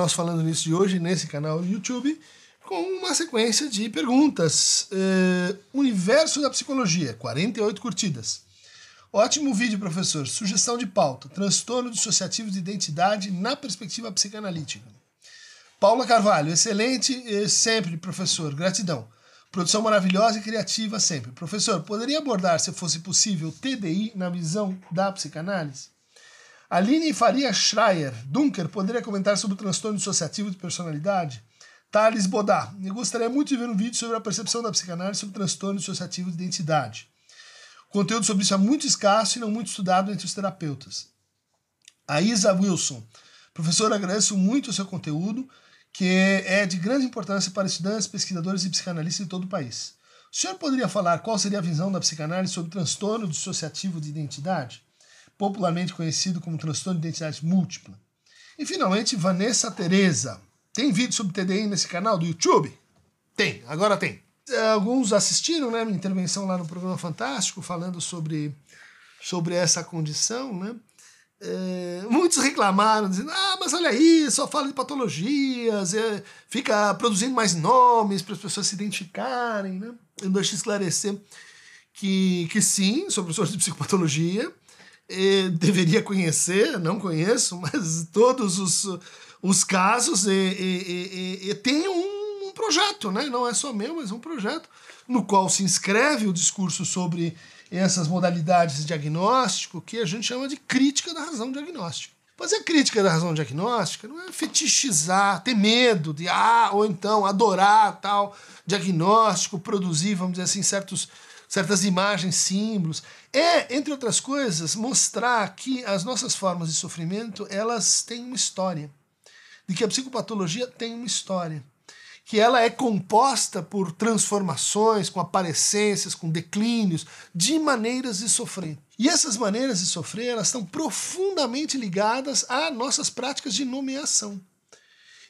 nosso Falando Nisso de hoje, nesse canal YouTube, com uma sequência de perguntas. Uh, universo da psicologia, 48 curtidas. Ótimo vídeo, professor. Sugestão de pauta: transtorno dissociativo de identidade na perspectiva psicanalítica. Paula Carvalho, excelente sempre, professor. Gratidão. Produção maravilhosa e criativa sempre. Professor, poderia abordar, se fosse possível, TDI na visão da psicanálise? Aline Faria Schreier, Dunker, poderia comentar sobre o transtorno dissociativo de personalidade? Thales Bodá, eu gostaria muito de ver um vídeo sobre a percepção da psicanálise sobre o transtorno dissociativo de identidade. O conteúdo sobre isso é muito escasso e não muito estudado entre os terapeutas. A Isa Wilson, professor, agradeço muito o seu conteúdo que é de grande importância para estudantes, pesquisadores e psicanalistas de todo o país. O senhor poderia falar qual seria a visão da psicanálise sobre o transtorno dissociativo de identidade, popularmente conhecido como transtorno de identidade múltipla? E finalmente, Vanessa Teresa. Tem vídeo sobre TDI nesse canal do YouTube? Tem, agora tem. Alguns assistiram, né, minha intervenção lá no programa Fantástico, falando sobre, sobre essa condição, né? É, muitos reclamaram, dizendo: ah, mas olha aí, só fala de patologias, é, fica produzindo mais nomes para as pessoas se identificarem. Né? Eu deixo esclarecer que, que sim, sou professor de psicopatologia, é, deveria conhecer, não conheço, mas todos os, os casos, e, e, e, e tem um, um projeto, né? não é só meu, mas um projeto, no qual se inscreve o discurso sobre essas modalidades de diagnóstico que a gente chama de crítica da razão diagnóstica. Fazer crítica da razão diagnóstica não é fetichizar, ter medo de, ah, ou então adorar tal diagnóstico, produzir, vamos dizer assim, certos, certas imagens, símbolos. É, entre outras coisas, mostrar que as nossas formas de sofrimento, elas têm uma história. De que a psicopatologia tem uma história que ela é composta por transformações, com aparecências, com declínios, de maneiras de sofrer. E essas maneiras de sofrer, elas estão profundamente ligadas a nossas práticas de nomeação.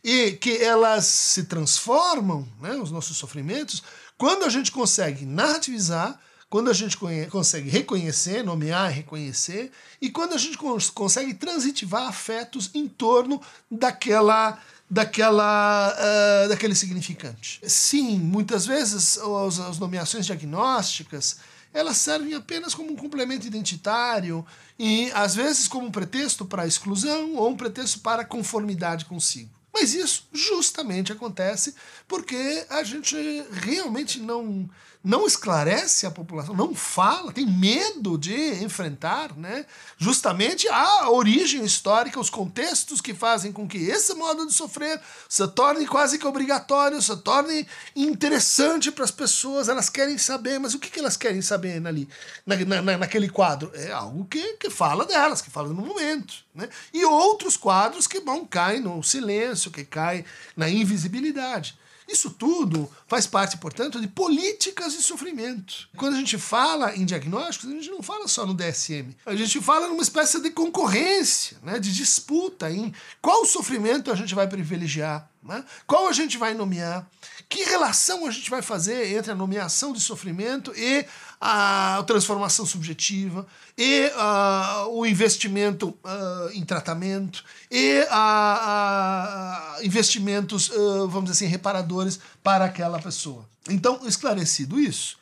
E que elas se transformam, né, os nossos sofrimentos, quando a gente consegue narrativizar, quando a gente consegue reconhecer, nomear e reconhecer, e quando a gente cons consegue transitivar afetos em torno daquela daquela, uh, daquele significante. Sim, muitas vezes as, as nomeações diagnósticas elas servem apenas como um complemento identitário e às vezes como um pretexto para exclusão ou um pretexto para conformidade consigo. Mas isso justamente acontece porque a gente realmente não não esclarece a população, não fala, tem medo de enfrentar, né? Justamente a origem histórica, os contextos que fazem com que esse modo de sofrer se torne quase que obrigatório, se torne interessante para as pessoas. Elas querem saber, mas o que, que elas querem saber ali, na, na, naquele quadro? É algo que, que fala delas, que fala no momento, né? E outros quadros que vão cair no silêncio, que caem na invisibilidade. Isso tudo faz parte, portanto, de políticas de sofrimento. Quando a gente fala em diagnósticos, a gente não fala só no DSM. A gente fala numa espécie de concorrência, né, de disputa em qual sofrimento a gente vai privilegiar, né, qual a gente vai nomear, que relação a gente vai fazer entre a nomeação de sofrimento e a transformação subjetiva, e uh, o investimento uh, em tratamento, e uh, investimentos, vamos dizer assim, reparadores para aquela pessoa. Então, esclarecido isso,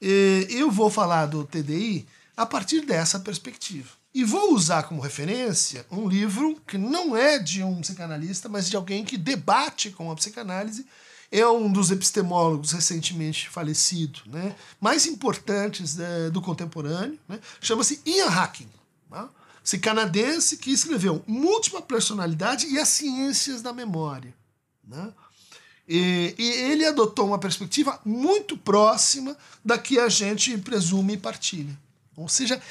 eu vou falar do TDI a partir dessa perspectiva. E vou usar como referência um livro que não é de um psicanalista, mas de alguém que debate com a psicanálise, é um dos epistemólogos recentemente falecido, né, mais importantes né, do contemporâneo, né, chama-se Ian Hacking, né, esse canadense que escreveu Múltipla Personalidade e as Ciências da Memória. Né, e, e, ele adotou uma perspectiva muito próxima da que a gente presume e partilha. Ou seja,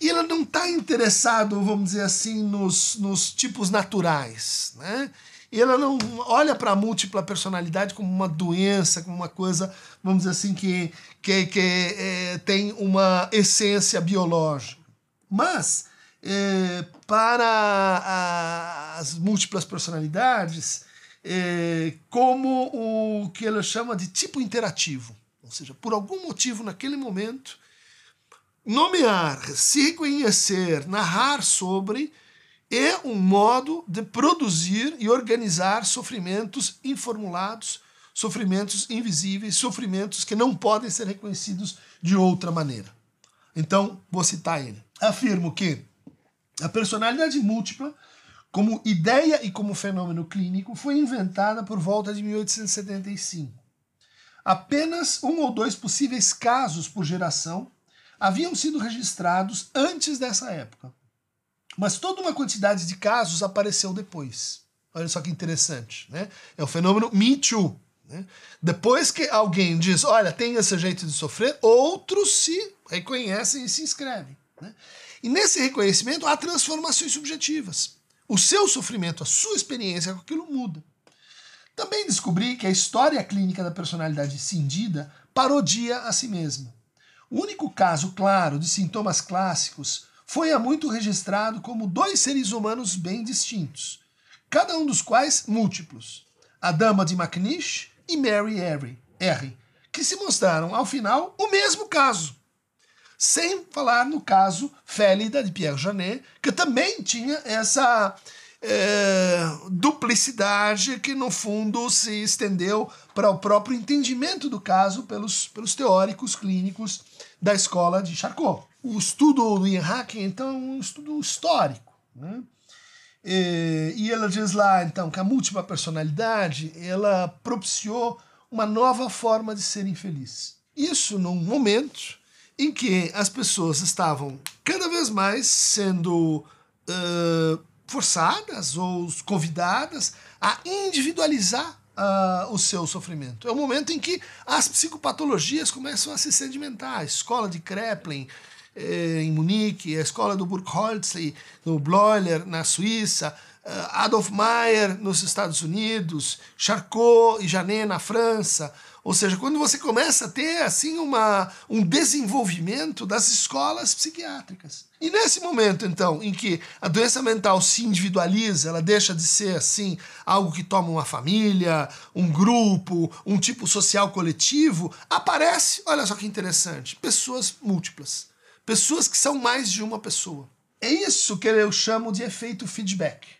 ele não está interessado, vamos dizer assim, nos, nos tipos naturais. Né? E ela não olha para a múltipla personalidade como uma doença, como uma coisa, vamos dizer assim, que, que, que é, tem uma essência biológica. Mas, é, para as múltiplas personalidades, é, como o que ela chama de tipo interativo. Ou seja, por algum motivo naquele momento, nomear, se reconhecer, narrar sobre é um modo de produzir e organizar sofrimentos informulados, sofrimentos invisíveis, sofrimentos que não podem ser reconhecidos de outra maneira. Então, vou citar ele. Afirmo que a personalidade múltipla, como ideia e como fenômeno clínico, foi inventada por volta de 1875. Apenas um ou dois possíveis casos por geração haviam sido registrados antes dessa época. Mas toda uma quantidade de casos apareceu depois. Olha só que interessante. Né? É o fenômeno Me Too. Né? Depois que alguém diz, olha, tem esse jeito de sofrer, outros se reconhecem e se inscrevem. Né? E nesse reconhecimento há transformações subjetivas. O seu sofrimento, a sua experiência com aquilo muda. Também descobri que a história clínica da personalidade cindida parodia a si mesma. O único caso claro de sintomas clássicos foi há muito registrado como dois seres humanos bem distintos, cada um dos quais múltiplos, a dama de McNish e Mary R, R que se mostraram, ao final, o mesmo caso. Sem falar no caso Félida de Pierre Janet, que também tinha essa é, duplicidade que, no fundo, se estendeu para o próprio entendimento do caso pelos, pelos teóricos clínicos da escola de Charcot. O estudo do Ian Hacking, então, é um estudo histórico. Né? E, e ela diz lá, então, que a múltipla personalidade ela propiciou uma nova forma de ser infeliz. Isso num momento em que as pessoas estavam cada vez mais sendo uh, forçadas ou convidadas a individualizar uh, o seu sofrimento. É o momento em que as psicopatologias começam a se sedimentar. A escola de Kreplin, eh, em Munique, a escola do Burkholz, no Bloiler, na Suíça, Adolf Meyer, nos Estados Unidos, Charcot e Janet, na França, ou seja, quando você começa a ter assim uma, um desenvolvimento das escolas psiquiátricas. E nesse momento, então, em que a doença mental se individualiza, ela deixa de ser assim algo que toma uma família, um grupo, um tipo social coletivo, aparece, olha só que interessante, pessoas múltiplas, pessoas que são mais de uma pessoa. É isso que eu chamo de efeito feedback.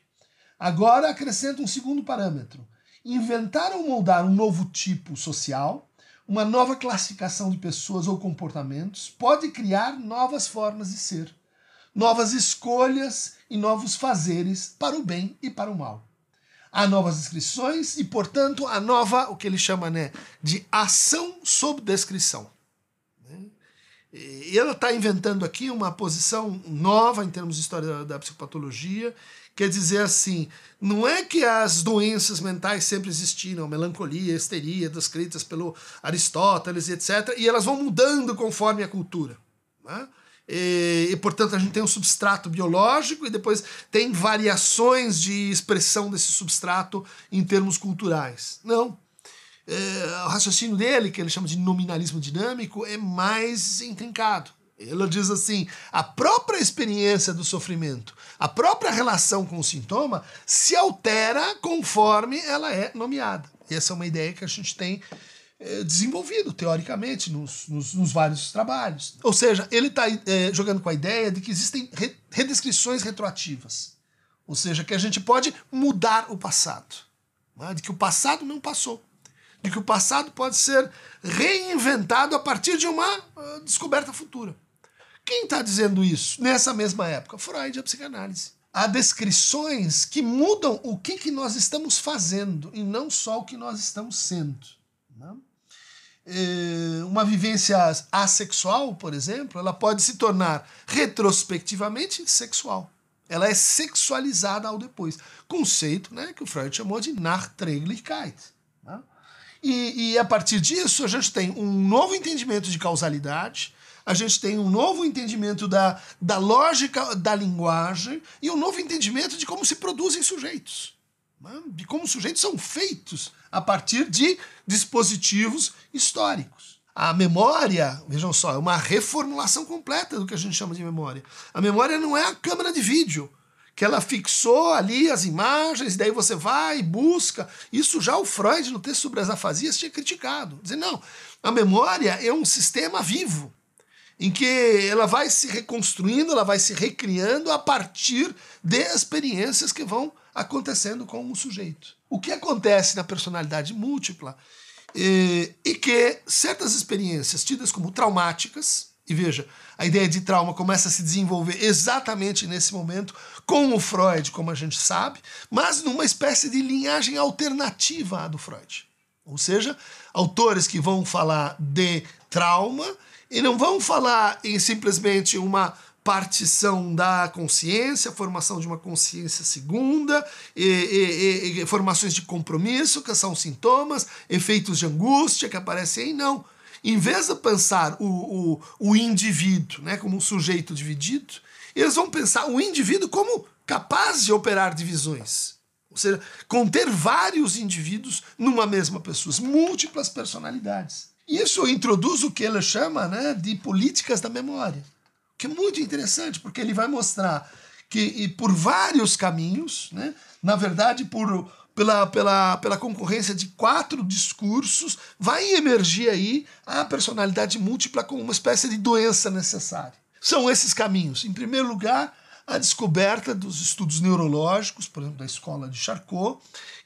Agora acrescento um segundo parâmetro inventar ou moldar um novo tipo social, uma nova classificação de pessoas ou comportamentos, pode criar novas formas de ser, novas escolhas e novos fazeres para o bem e para o mal. Há novas descrições e, portanto, a nova, o que ele chama né, de ação sob descrição. E ela está inventando aqui uma posição nova em termos de história da psicopatologia, Quer dizer assim, não é que as doenças mentais sempre existiram, melancolia, histeria, descritas pelo Aristóteles, etc., e elas vão mudando conforme a cultura. Né? E, e, portanto, a gente tem um substrato biológico e depois tem variações de expressão desse substrato em termos culturais. Não. É, o raciocínio dele, que ele chama de nominalismo dinâmico, é mais intrincado. Ele diz assim: a própria experiência do sofrimento, a própria relação com o sintoma se altera conforme ela é nomeada. E essa é uma ideia que a gente tem é, desenvolvido teoricamente nos, nos, nos, vários trabalhos. Ou seja, ele está é, eh, jogando com a ideia de que existem re, redescrições retroativas. Ou seja, que a gente pode mudar o passado. Né? De que o passado não passou de que o passado pode ser reinventado a partir de uma uh, descoberta futura. Quem está dizendo isso nessa mesma época? Freud e a psicanálise. Há descrições que mudam o que, que nós estamos fazendo e não só o que nós estamos sendo. Né? É, uma vivência assexual, por exemplo, ela pode se tornar retrospectivamente sexual. Ela é sexualizada ao depois. Conceito né, que o Freud chamou de Nachträglichkeit. Né? E, e a partir disso, a gente tem um novo entendimento de causalidade, a gente tem um novo entendimento da, da lógica da linguagem e um novo entendimento de como se produzem sujeitos. Né? De como os sujeitos são feitos a partir de dispositivos históricos. A memória, vejam só, é uma reformulação completa do que a gente chama de memória. A memória não é a câmera de vídeo que ela fixou ali as imagens, daí você vai e busca. Isso já o Freud, no texto sobre as afasias, tinha criticado. Dizendo, não, a memória é um sistema vivo em que ela vai se reconstruindo, ela vai se recriando a partir de experiências que vão acontecendo com o sujeito. O que acontece na personalidade múltipla é, e que certas experiências tidas como traumáticas, e veja, a ideia de trauma começa a se desenvolver exatamente nesse momento com o Freud, como a gente sabe, mas numa espécie de linhagem alternativa à do Freud. Ou seja, autores que vão falar de trauma e não vão falar em simplesmente uma partição da consciência, formação de uma consciência segunda, e, e, e, formações de compromisso, que são sintomas, efeitos de angústia que aparecem aí, não. Em vez de pensar o, o, o indivíduo né, como um sujeito dividido, eles vão pensar o indivíduo como capaz de operar divisões. Ou seja, conter vários indivíduos numa mesma pessoa, múltiplas personalidades. Isso introduz o que ele chama né, de políticas da memória, que é muito interessante, porque ele vai mostrar que por vários caminhos, né, na verdade, por, pela, pela, pela concorrência de quatro discursos, vai emergir aí a personalidade múltipla como uma espécie de doença necessária. São esses caminhos. Em primeiro lugar, a descoberta dos estudos neurológicos, por exemplo, da escola de Charcot,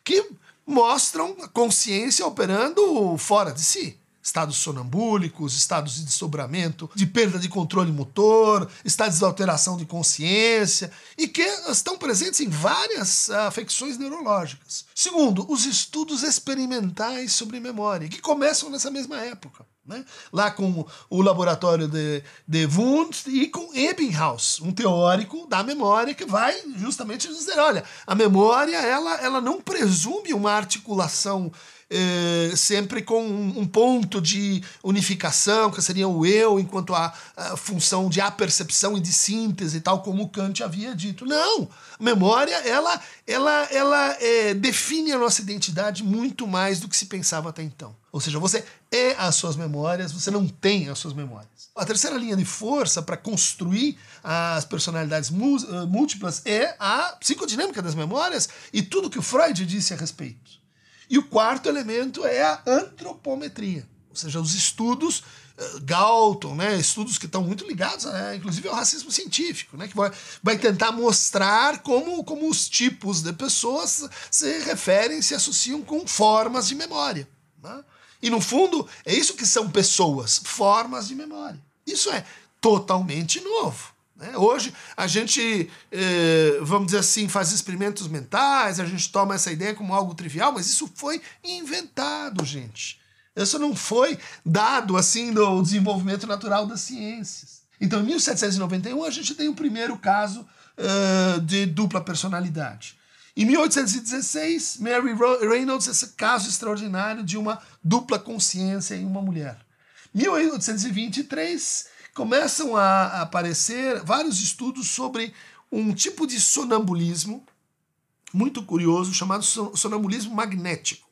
que mostram a consciência operando fora de si estados sonambúlicos, estados de desdobramento, de perda de controle motor, estados de alteração de consciência, e que estão presentes em várias afecções neurológicas. Segundo, os estudos experimentais sobre memória, que começam nessa mesma época. Né? Lá com o laboratório de, de Wundt e com Ebbinghaus, um teórico da memória que vai justamente dizer, olha, a memória ela, ela não presume uma articulação eh, sempre com um, ponto de unificação, que seria o eu, enquanto a, a, função de apercepção e de síntese, tal como Kant havia dito. Não! Memória, ela, ela, ela é, define a nossa identidade muito mais do que se pensava até então. Ou seja, você é as suas memórias, você não tem as suas memórias. A terceira linha de força para construir as personalidades eh, múltiplas é a psicodinâmica das memórias e tudo que o Freud disse a respeito. E o quarto elemento é a antropometria, ou seja, os estudos uh, Galton, né, estudos que estão muito ligados, né, inclusive ao racismo científico, né, que vai, vai tentar mostrar como, como os tipos de pessoas se referem, se associam com formas de memória. Né? E no fundo, é isso que são pessoas, formas de memória. Isso é totalmente novo. Né? Hoje a gente, eh, vamos dizer assim, faz experimentos mentais, a gente toma essa ideia como algo trivial, mas isso foi inventado, gente. Isso não foi dado assim do desenvolvimento natural das ciências. Então, em 1791, a gente tem o primeiro caso uh, de dupla personalidade. Em 1816, Mary Reynolds, esse caso extraordinário de uma dupla consciência em uma mulher. 1823, começam a aparecer vários estudos sobre um tipo de sonambulismo muito curioso chamado sonambulismo magnético.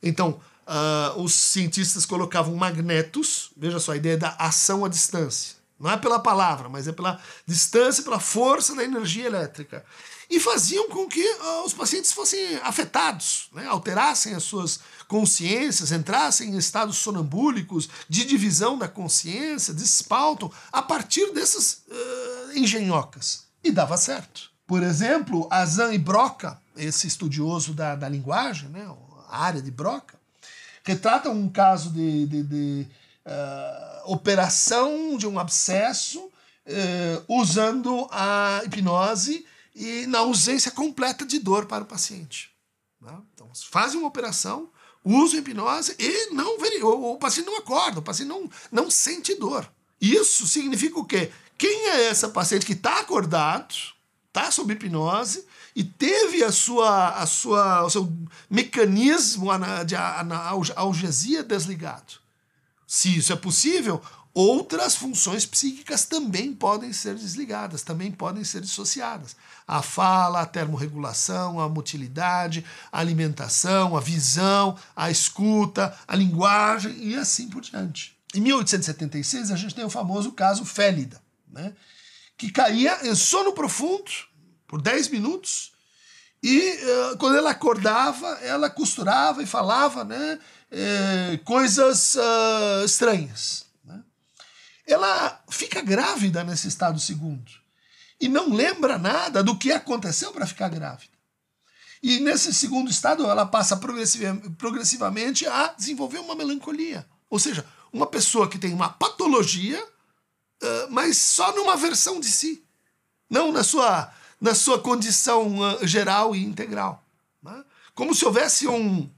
Então, uh, os cientistas colocavam magnetos, veja só a ideia da ação à distância. Não é pela palavra, mas é pela distância, pela força da energia elétrica e faziam com que uh, os pacientes fossem afetados, né? alterassem as suas consciências, entrassem em estados sonambúlicos de divisão da consciência, de espalto, a partir dessas uh, engenhocas. E dava certo. Por exemplo, Azan e Broca, esse estudioso da, da linguagem, né? a área de Broca, retratam um caso de, de, de uh, operação de um abscesso usando a hipnose e na ausência completa de dor para o paciente. Né? Então, fazem uma operação, usam hipnose e não o, o paciente não acorda, o paciente não, não sente dor. Isso significa o quê? Quem é essa paciente que está acordado, está sob hipnose e teve a sua, a sua, o seu mecanismo de analgesia desligado? Se isso é possível, outras funções psíquicas também podem ser desligadas, também podem ser dissociadas. A fala, a termorregulação, a motilidade, a alimentação, a visão, a escuta, a linguagem e assim por diante. Em 1876, a gente tem o famoso caso Félida, né? que caía em sono profundo por 10 minutos e uh, quando ela acordava, ela costurava e falava né, eh, coisas uh, estranhas. Ela fica grávida nesse estado segundo e não lembra nada do que aconteceu para ficar grávida. E nesse segundo estado, ela passa progressivamente a desenvolver uma melancolia. Ou seja, uma pessoa que tem uma patologia, mas só numa versão de si, não na sua, na sua condição geral e integral. Né? Como se houvesse um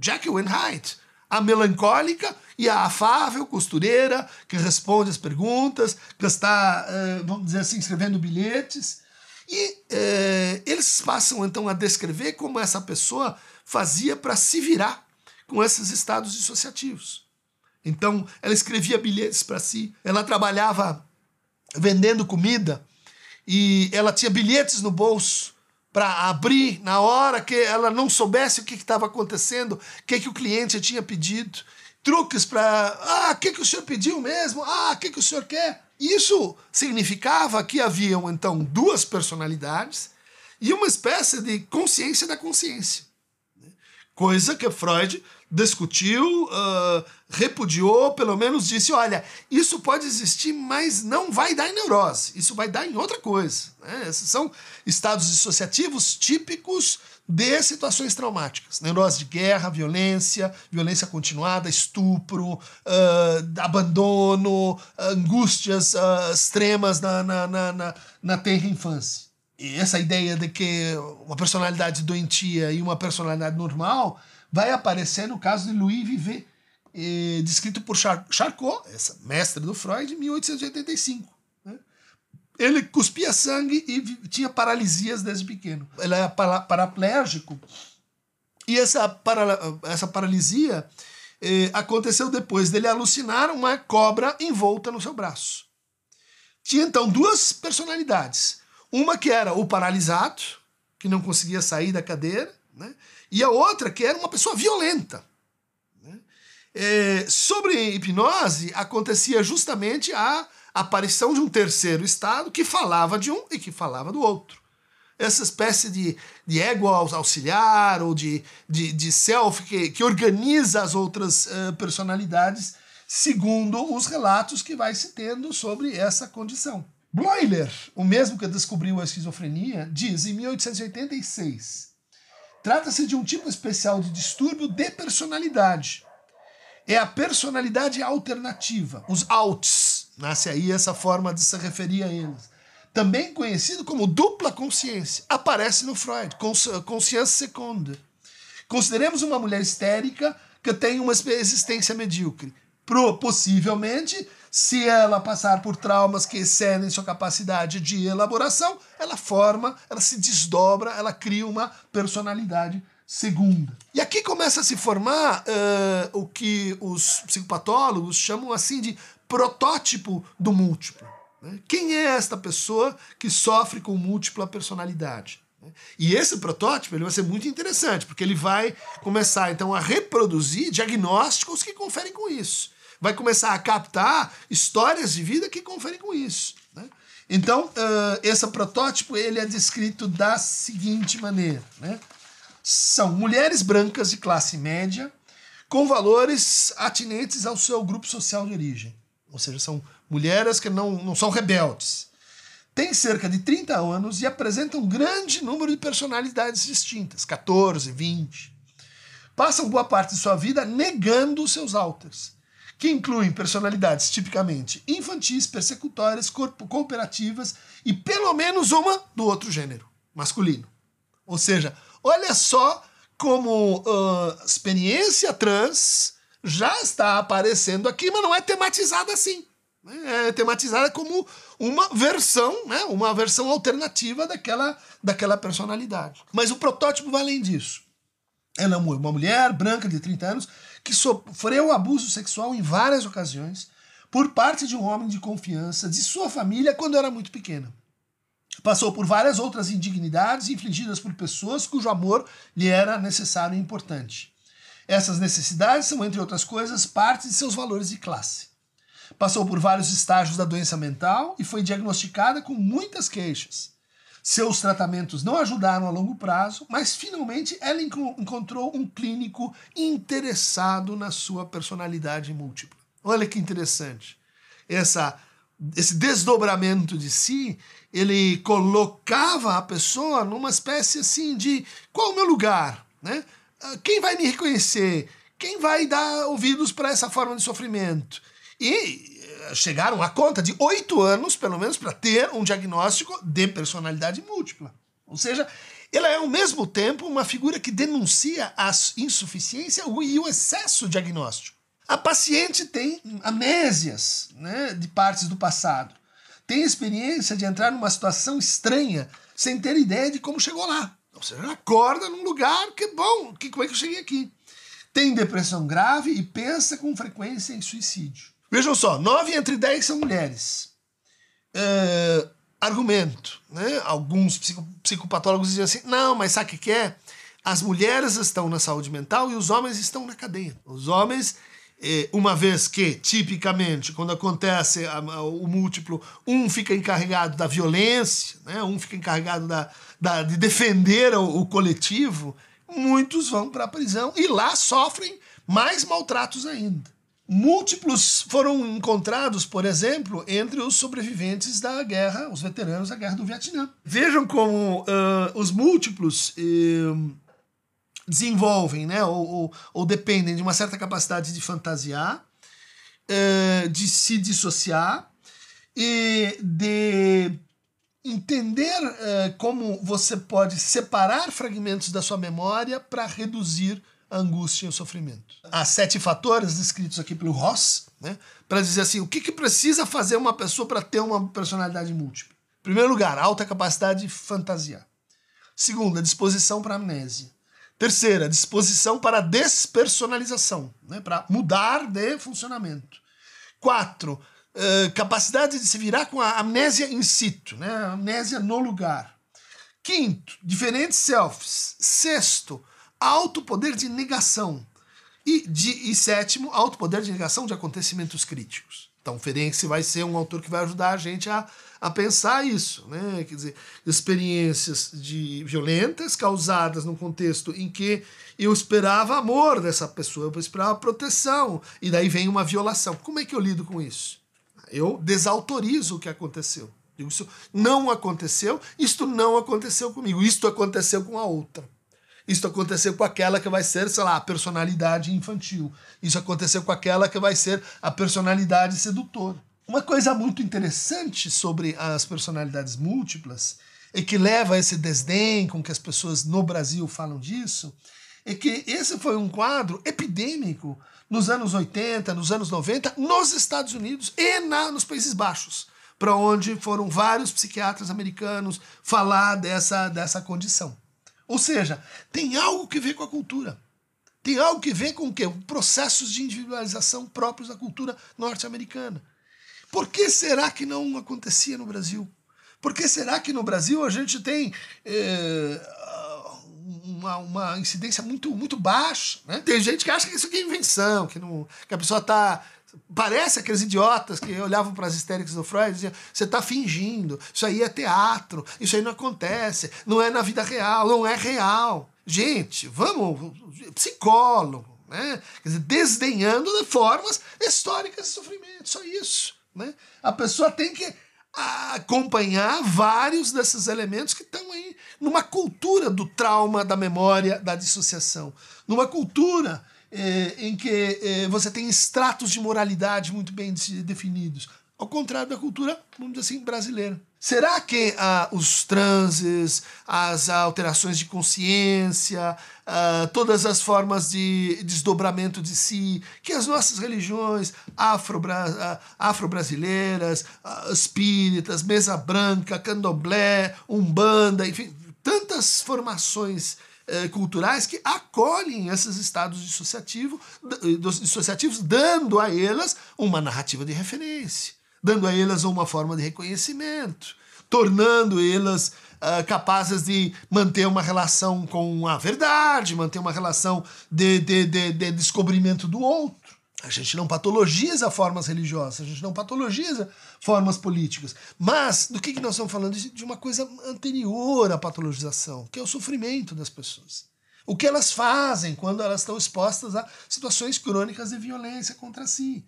Jekyll and Hyde, a melancólica e a afável costureira que responde as perguntas, que está, eh, vamos dizer assim, escrevendo bilhetes. E eh, eles passam então a descrever como essa pessoa fazia para se virar com esses estados dissociativos. Então, ela escrevia bilhetes para si, ela trabalhava vendendo comida e ela tinha bilhetes no bolso para abrir na hora que ela não soubesse o que estava acontecendo, o que, que o cliente tinha pedido. Truques para. Ah, o que, que o senhor pediu mesmo? Ah, o que, que o senhor quer? Isso significava que haviam, então, duas personalidades e uma espécie de consciência da consciência. Coisa que Freud discutiu, uh, repudiou, pelo menos disse: olha, isso pode existir, mas não vai dar em neurose, isso vai dar em outra coisa. Né? Esses são estados dissociativos típicos de situações traumáticas: neurose de guerra, violência, violência continuada, estupro, uh, abandono, angústias uh, extremas na, na, na, na, na tenra infância. E essa ideia de que uma personalidade doentia e uma personalidade normal vai aparecer no caso de Louis Vivet, eh, descrito por Char Charcot, essa mestre do Freud, em 1885. Né? Ele cuspia sangue e tinha paralisias desde pequeno. Ele é paraplégico e essa, para, essa paralisia eh, aconteceu depois dele alucinar uma cobra envolta no seu braço. Tinha então duas personalidades. Uma que era o paralisado, que não conseguia sair da cadeira, né? e a outra que era uma pessoa violenta. É, sobre hipnose, acontecia justamente a aparição de um terceiro estado que falava de um e que falava do outro. Essa espécie de, de ego auxiliar ou de, de, de self que, que organiza as outras uh, personalidades segundo os relatos que vai se tendo sobre essa condição. Bloiler, o mesmo que descobriu a esquizofrenia, diz em 1886 Trata-se de um tipo especial de distúrbio de personalidade. É a personalidade alternativa, os outs. Nasce aí essa forma de se referir a eles. Também conhecido como dupla consciência. Aparece no Freud, consciência seconde. Consideremos uma mulher histérica que tem uma existência medíocre. Pro, possivelmente se ela passar por traumas que excedem sua capacidade de elaboração, ela forma, ela se desdobra, ela cria uma personalidade segunda. E aqui começa a se formar uh, o que os psicopatólogos chamam assim de protótipo do múltiplo. Né? Quem é esta pessoa que sofre com múltipla personalidade? E esse protótipo ele vai ser muito interessante, porque ele vai começar então a reproduzir diagnósticos que conferem com isso vai começar a captar histórias de vida que conferem com isso. Né? Então, uh, esse protótipo ele é descrito da seguinte maneira. Né? São mulheres brancas de classe média com valores atinentes ao seu grupo social de origem. Ou seja, são mulheres que não, não são rebeldes. Têm cerca de 30 anos e apresentam um grande número de personalidades distintas, 14, 20. Passam boa parte de sua vida negando os seus alters que incluem personalidades tipicamente infantis, persecutórias, cooperativas e pelo menos uma do outro gênero, masculino. Ou seja, olha só como uh, experiência trans já está aparecendo aqui, mas não é tematizada assim. É tematizada como uma versão, né? uma versão alternativa daquela, daquela personalidade. Mas o protótipo vai além disso. Ela é uma mulher branca de 30 anos que sofreu abuso sexual em várias ocasiões por parte de um homem de confiança de sua família quando era muito pequena. Passou por várias outras indignidades infligidas por pessoas cujo amor lhe era necessário e importante. Essas necessidades são, entre outras coisas, parte de seus valores de classe. Passou por vários estágios da doença mental e foi diagnosticada com muitas queixas. Seus tratamentos não ajudaram a longo prazo, mas finalmente ela encontrou um clínico interessado na sua personalidade múltipla. Olha que interessante. essa, esse desdobramento de si, ele colocava a pessoa numa espécie assim de qual o meu lugar, né? Ah, quem vai me reconhecer? Quem vai dar ouvidos para essa forma de sofrimento? E eh, chegaram à conta de oito anos, pelo menos, para ter um diagnóstico de personalidade múltipla. Ou seja, ela é ao mesmo tempo uma figura que denuncia a insuficiência e o excesso diagnóstico. A paciente tem amnésias né, de partes do passado. Tem experiência de entrar numa situação estranha sem ter ideia de como chegou lá. Ou seja, acorda num lugar que, bom, que, como é que eu cheguei aqui? Tem depressão grave e pensa com frequência em suicídio. Vejam só, nove entre dez são mulheres. Uh, argumento, né? Alguns psicopatólogos dizem assim, não, mas sabe o que é? As mulheres estão na saúde mental e os homens estão na cadeia. Os homens uma vez que, tipicamente, quando acontece o múltiplo, um fica encarregado da violência, né? um fica encarregado da, da de defender o, o coletivo, muitos vão para a prisão e lá sofrem mais maltratos ainda. Múltiplos foram encontrados, por exemplo, entre os sobreviventes da guerra, os veteranos da guerra do Vietnã. Vejam como uh, os múltiplos. Uh, desenvolvem, né, ou, ou, ou, dependem de uma certa capacidade de fantasiar, uh, de se dissociar e de entender uh, como você pode separar fragmentos da sua memória para reduzir a angústia e o sofrimento. Há sete fatores descritos aqui pelo Ross, né, para dizer assim, o que, que precisa fazer uma pessoa para ter uma personalidade múltipla? Em primeiro lugar, alta capacidade de fantasiar. Segundo, a disposição para amnésia. Terceira, disposição para despersonalização, né, para mudar de funcionamento. Quatro, uh, capacidade de se virar com a amnésia in situ, né, a amnésia no lugar. Quinto, diferentes selfies. Sexto, alto poder de negação. E, de, e sétimo, alto poder de negação de acontecimentos críticos. Então, Ferenczi vai ser um autor que vai ajudar a gente a a pensar isso, né? Quer dizer, experiências de violentas causadas num contexto em que eu esperava amor dessa pessoa, eu esperava proteção, e daí vem uma violação. Como é que eu lido com isso? Eu desautorizo o que aconteceu. Digo, isso não aconteceu, isto não aconteceu comigo, isto aconteceu com a outra. Isso aconteceu com aquela que vai ser, sei lá, a personalidade infantil. Isso aconteceu com aquela que vai ser a personalidade sedutora. Uma coisa muito interessante sobre as personalidades múltiplas e que leva a esse desdém com que as pessoas no Brasil falam disso, é que esse foi um quadro epidêmico nos anos 80, nos anos 90, nos Estados Unidos e na, nos Países Baixos, para onde foram vários psiquiatras americanos falar dessa, dessa condição. Ou seja, tem algo que ver com a cultura. Tem algo que ver com o quê? Processos de individualização próprios da cultura norte-americana. Por que será que não acontecia no Brasil? Por que será que no Brasil a gente tem é, uma, uma incidência muito, muito baixa? Né? Tem gente que acha que isso aqui é invenção, que, não, que a pessoa está Parece aqueles idiotas que olhavam para as histéricas do Freud e diziam: você está fingindo, isso aí é teatro, isso aí não acontece, não é na vida real, não é real. Gente, vamos, psicólogo, né? Quer dizer, desdenhando de formas históricas de sofrimento, só isso. Né? A pessoa tem que acompanhar vários desses elementos que estão aí numa cultura do trauma, da memória, da dissociação, numa cultura eh, em que eh, você tem estratos de moralidade muito bem definidos, ao contrário da cultura, vamos dizer assim, brasileira. Será que ah, os transes, as alterações de consciência, ah, todas as formas de desdobramento de si, que as nossas religiões ah, afro-brasileiras, afro espíritas, mesa branca, candomblé, umbanda, enfim, tantas formações eh, culturais que acolhem esses estados dissociativos, dissociativos, dando a elas uma narrativa de referência dando a elas uma forma de reconhecimento, tornando elas uh, capazes de manter uma relação com a verdade, manter uma relação de, de, de, de descobrimento do outro. A gente não patologiza formas religiosas, a gente não patologiza formas políticas. Mas do que, que nós estamos falando? De uma coisa anterior à patologização, que é o sofrimento das pessoas. O que elas fazem quando elas estão expostas a situações crônicas de violência contra si.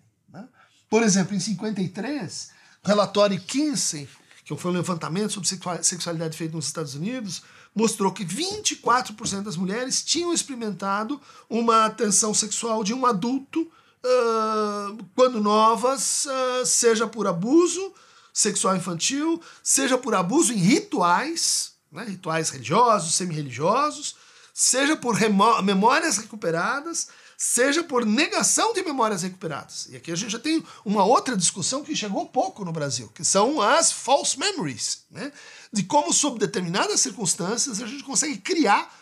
Por exemplo, em 53, o relatório Kinsey, que foi um levantamento sobre sexualidade feito nos Estados Unidos, mostrou que 24% das mulheres tinham experimentado uma tensão sexual de um adulto uh, quando novas, uh, seja por abuso sexual infantil, seja por abuso em rituais, né, rituais religiosos, semi-religiosos, seja por memórias recuperadas, seja por negação de memórias recuperadas. E aqui a gente já tem uma outra discussão que chegou pouco no Brasil, que são as false memories, né? de como, sob determinadas circunstâncias, a gente consegue criar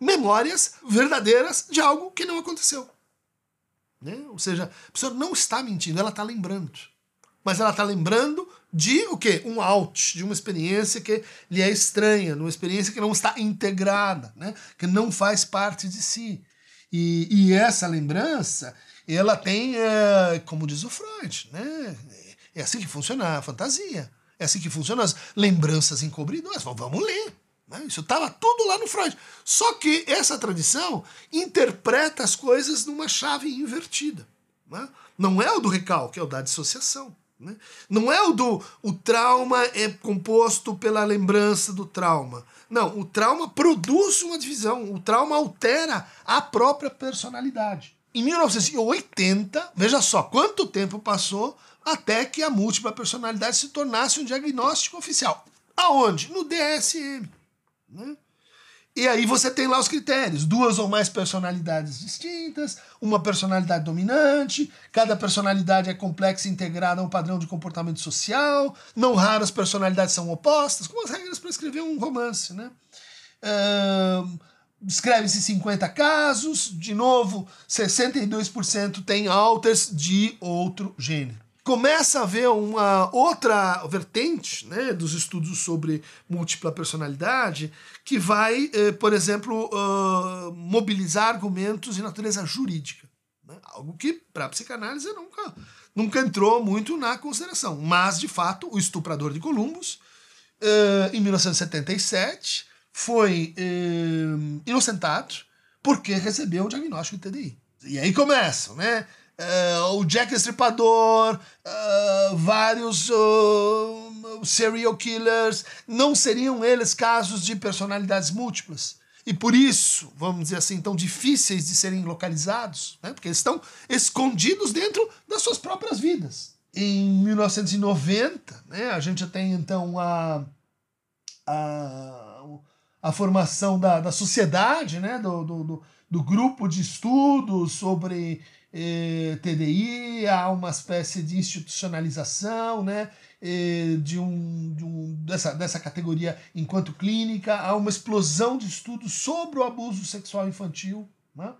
memórias verdadeiras de algo que não aconteceu. Né? Ou seja, a pessoa não está mentindo, ela está lembrando. Mas ela está lembrando de o quê? Um out, de uma experiência que lhe é estranha, uma experiência que não está integrada, né? que não faz parte de si. E, e essa lembrança, ela tem, é, como diz o Freud, né? É assim que funciona a fantasia. É assim que funcionam as lembranças encobridoras. Vamos ler. Né? Isso estava tudo lá no Freud. Só que essa tradição interpreta as coisas numa chave invertida. Né? Não é o do recalque, é o da dissociação. Né? Não é o do o trauma é composto pela lembrança do trauma. Não, o trauma produz uma divisão, o trauma altera a própria personalidade. Em 1980, veja só quanto tempo passou até que a múltipla personalidade se tornasse um diagnóstico oficial. Aonde? No DSM. Né? E aí você tem lá os critérios: duas ou mais personalidades distintas, uma personalidade dominante, cada personalidade é complexa e integrada a um padrão de comportamento social, não raras personalidades são opostas, como as regras para escrever um romance, né? Uh, Escreve-se 50 casos, de novo, 62% tem alters de outro gênero começa a haver uma outra vertente né, dos estudos sobre múltipla personalidade que vai, eh, por exemplo, uh, mobilizar argumentos de natureza jurídica. Né? Algo que, para a psicanálise, nunca, nunca entrou muito na consideração. Mas, de fato, o estuprador de Columbus, uh, em 1977, foi uh, inocentado porque recebeu o diagnóstico de TDI. E aí começam, né? Uh, o Jack Estripador, uh, vários uh, serial killers, não seriam eles casos de personalidades múltiplas. E por isso, vamos dizer assim, tão difíceis de serem localizados, né? porque eles estão escondidos dentro das suas próprias vidas. Em 1990, né, a gente tem então a, a, a formação da, da sociedade, né, do, do, do, do grupo de estudos sobre eh, TDI, há uma espécie de institucionalização né, eh, de um, de um, dessa, dessa categoria enquanto clínica, há uma explosão de estudos sobre o abuso sexual infantil. Né?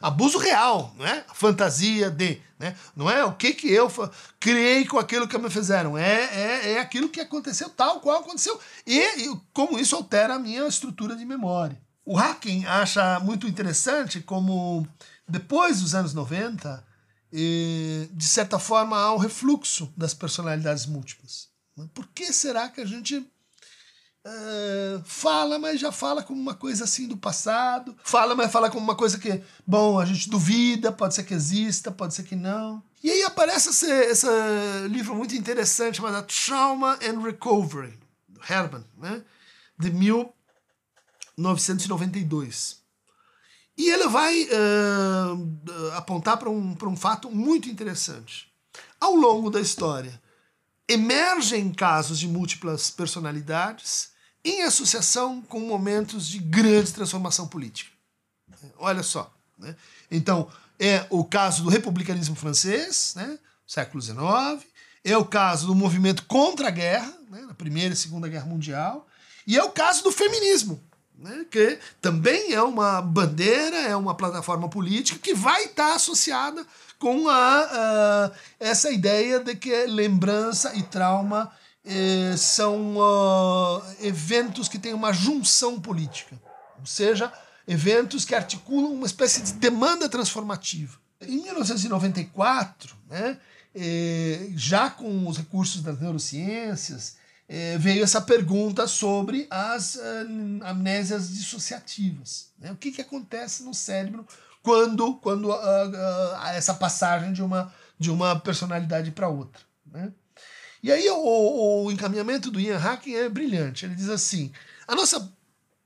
Abuso real, não é? fantasia de. Né? Não é o que, que eu criei com aquilo que me fizeram. É, é, é aquilo que aconteceu tal qual aconteceu. E, e como isso altera a minha estrutura de memória. O Hacking acha muito interessante como depois dos anos 90, de certa forma, há um refluxo das personalidades múltiplas. Por que será que a gente uh, fala, mas já fala como uma coisa assim do passado? Fala, mas fala como uma coisa que, bom, a gente duvida, pode ser que exista, pode ser que não. E aí aparece esse, esse livro muito interessante chamado Trauma and Recovery, do Herman, né? de 1992. E ele vai uh, apontar para um, um fato muito interessante. Ao longo da história, emergem casos de múltiplas personalidades em associação com momentos de grande transformação política. Olha só. Né? Então, é o caso do republicanismo francês, né? século XIX, é o caso do movimento contra a guerra, né? na Primeira e Segunda Guerra Mundial, e é o caso do feminismo, né, que também é uma bandeira, é uma plataforma política que vai estar associada com a essa ideia de que lembrança e trauma eh, são uh, eventos que têm uma junção política, ou seja, eventos que articulam uma espécie de demanda transformativa. Em 1994, né, eh, já com os recursos das neurociências, é, veio essa pergunta sobre as uh, amnésias dissociativas. Né? O que, que acontece no cérebro quando, quando uh, uh, essa passagem de uma de uma personalidade para outra. Né? E aí o, o, encaminhamento do Ian Hacking é brilhante. Ele diz assim: a nossa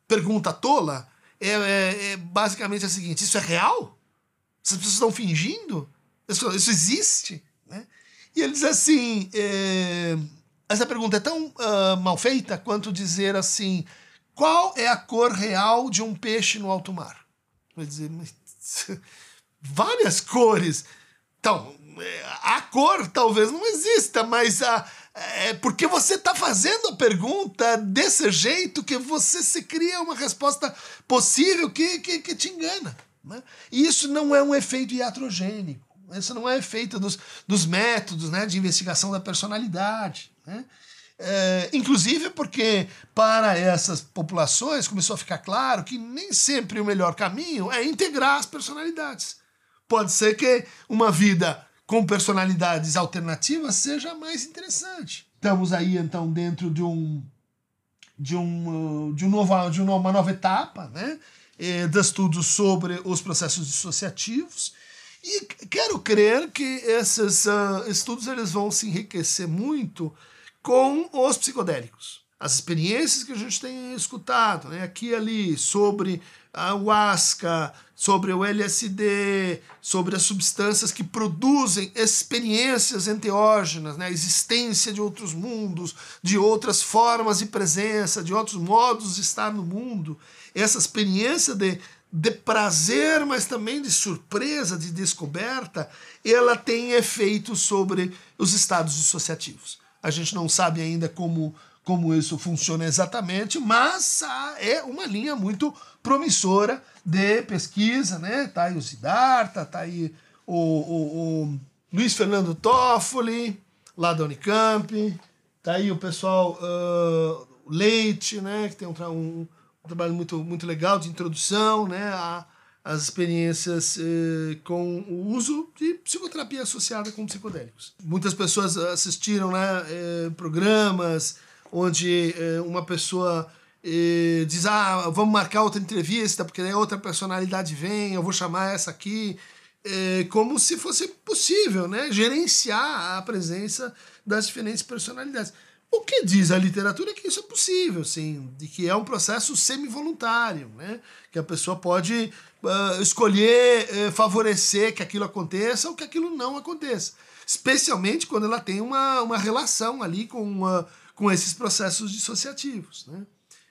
pergunta tola é, é, é basicamente a seguinte: isso é real? Essas pessoas estão fingindo? Isso, isso existe? Né? E ele diz assim: é, essa pergunta é tão uh, mal feita quanto dizer assim: qual é a cor real de um peixe no alto mar? Vai dizer, várias cores. Então, a cor talvez não exista, mas a, é porque você está fazendo a pergunta desse jeito que você se cria uma resposta possível que, que, que te engana. Né? E isso não é um efeito iatrogênico. Isso não é efeito dos, dos métodos né, de investigação da personalidade. Né? É, inclusive porque para essas populações começou a ficar claro que nem sempre o melhor caminho é integrar as personalidades. Pode ser que uma vida com personalidades alternativas seja mais interessante. Estamos aí então dentro de um de um de um novo de uma nova etapa, né, de estudos sobre os processos dissociativos e quero crer que esses uh, estudos eles vão se enriquecer muito com os psicodélicos. As experiências que a gente tem escutado, né, aqui e ali, sobre a ayahuasca, sobre o LSD, sobre as substâncias que produzem experiências enteógenas, né? a existência de outros mundos, de outras formas de presença, de outros modos de estar no mundo. Essa experiência de, de prazer, mas também de surpresa, de descoberta, ela tem efeitos sobre os estados dissociativos. A gente não sabe ainda como como isso funciona exatamente, mas ah, é uma linha muito promissora de pesquisa, né? Tá aí o Siddhartha, tá aí o, o, o Luiz Fernando Toffoli, lá da Unicamp, tá aí o pessoal uh, Leite, né? Que tem um, um, um, trabalho muito, muito legal de introdução, né? A, as experiências eh, com o uso de psicoterapia associada com psicodélicos. Muitas pessoas assistiram né, eh, programas onde é, uma pessoa é, diz: Ah, vamos marcar outra entrevista, porque daí outra personalidade vem, eu vou chamar essa aqui. É, como se fosse possível né, gerenciar a presença das diferentes personalidades. O que diz a literatura é que isso é possível, sim, de que é um processo semi-voluntário, né? que a pessoa pode uh, escolher uh, favorecer que aquilo aconteça ou que aquilo não aconteça. Especialmente quando ela tem uma, uma relação ali com uma com esses processos dissociativos. Né?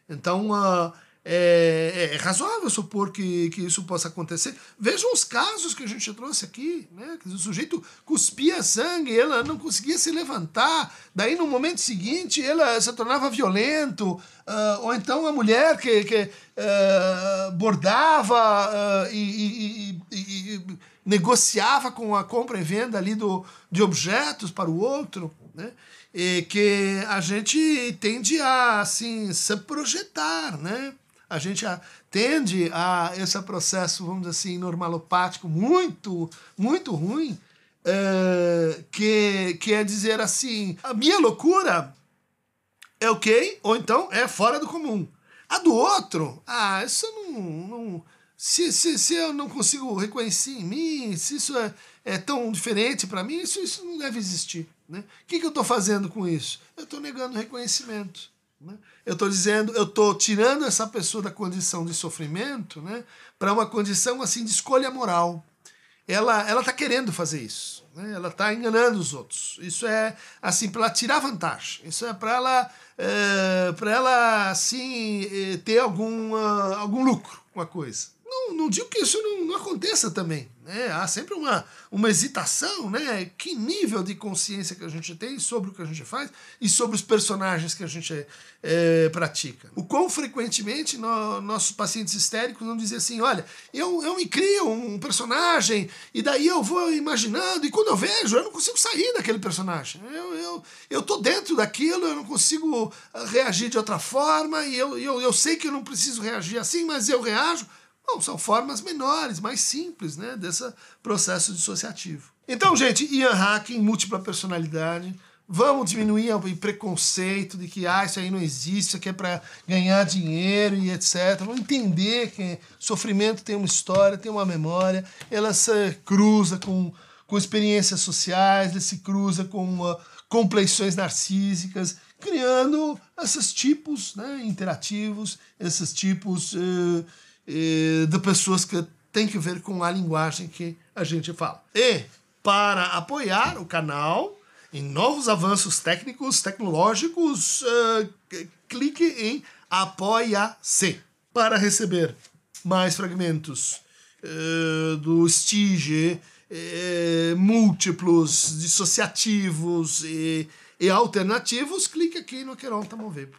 Então, uh, é, é, razoável supor que, que isso possa acontecer. Vejam os casos que a gente trouxe aqui. Né? O sujeito cuspia sangue, ela não conseguia se levantar, daí no momento seguinte ela se tornava violento, uh, ou então a mulher que, que uh, bordava uh, e, e, e, e, negociava com a compra e venda ali do, de objetos para o outro. Né? e que a gente tende a assim se projetar, né? A gente tende a esse processo, vamos dizer assim, normalopático muito, muito ruim, é, que, que é dizer assim, a minha loucura é ok, ou então é fora do comum. A do outro, ah, isso não, não se, se, se eu não consigo reconhecer em mim, se isso é, é tão diferente para mim, isso, isso não deve existir. Né? O que, que eu estou fazendo com isso? Eu estou negando reconhecimento. Né? Eu estou dizendo, eu estou tirando essa pessoa da condição de sofrimento né, para uma condição assim de escolha moral. Ela ela está querendo fazer isso. Né? Ela está enganando os outros. Isso é assim para ela tirar vantagem. Isso é para ela é, para ela assim eh, ter algum, algum lucro com a coisa. Não, não digo que isso não, não aconteça também. Né? Há sempre uma, uma hesitação, né? Que nível de consciência que a gente tem sobre o que a gente faz e sobre os personagens que a gente é, pratica. O quão frequentemente no, nossos pacientes histéricos não dizem assim: olha, eu, eu me crio um personagem e daí eu vou imaginando, e quando eu vejo, eu não consigo sair daquele personagem. Eu, eu, eu tô dentro daquilo, eu não consigo ah, reagir de outra forma, e eu, eu, eu sei que eu não preciso reagir assim, mas eu reajo. Bom, são formas menores, mais simples, né, desse processo dissociativo. Então, gente, Ian Hacking, múltipla personalidade. Vamos diminuir o preconceito de que ah, isso aí não existe, isso aqui é para ganhar dinheiro e etc. Vamos entender que sofrimento tem uma história, tem uma memória, ela se cruza com, com experiências sociais, ele se cruza com uh, compleições narcísicas, criando esses tipos né, interativos, esses tipos uh, de pessoas que têm que ver com a linguagem que a gente fala. E para apoiar o canal em novos avanços técnicos, tecnológicos, uh, clique em Apoia-se para receber mais fragmentos uh, do Stige, uh, múltiplos, dissociativos e, e alternativos. Clique aqui no Queron Tamovepo.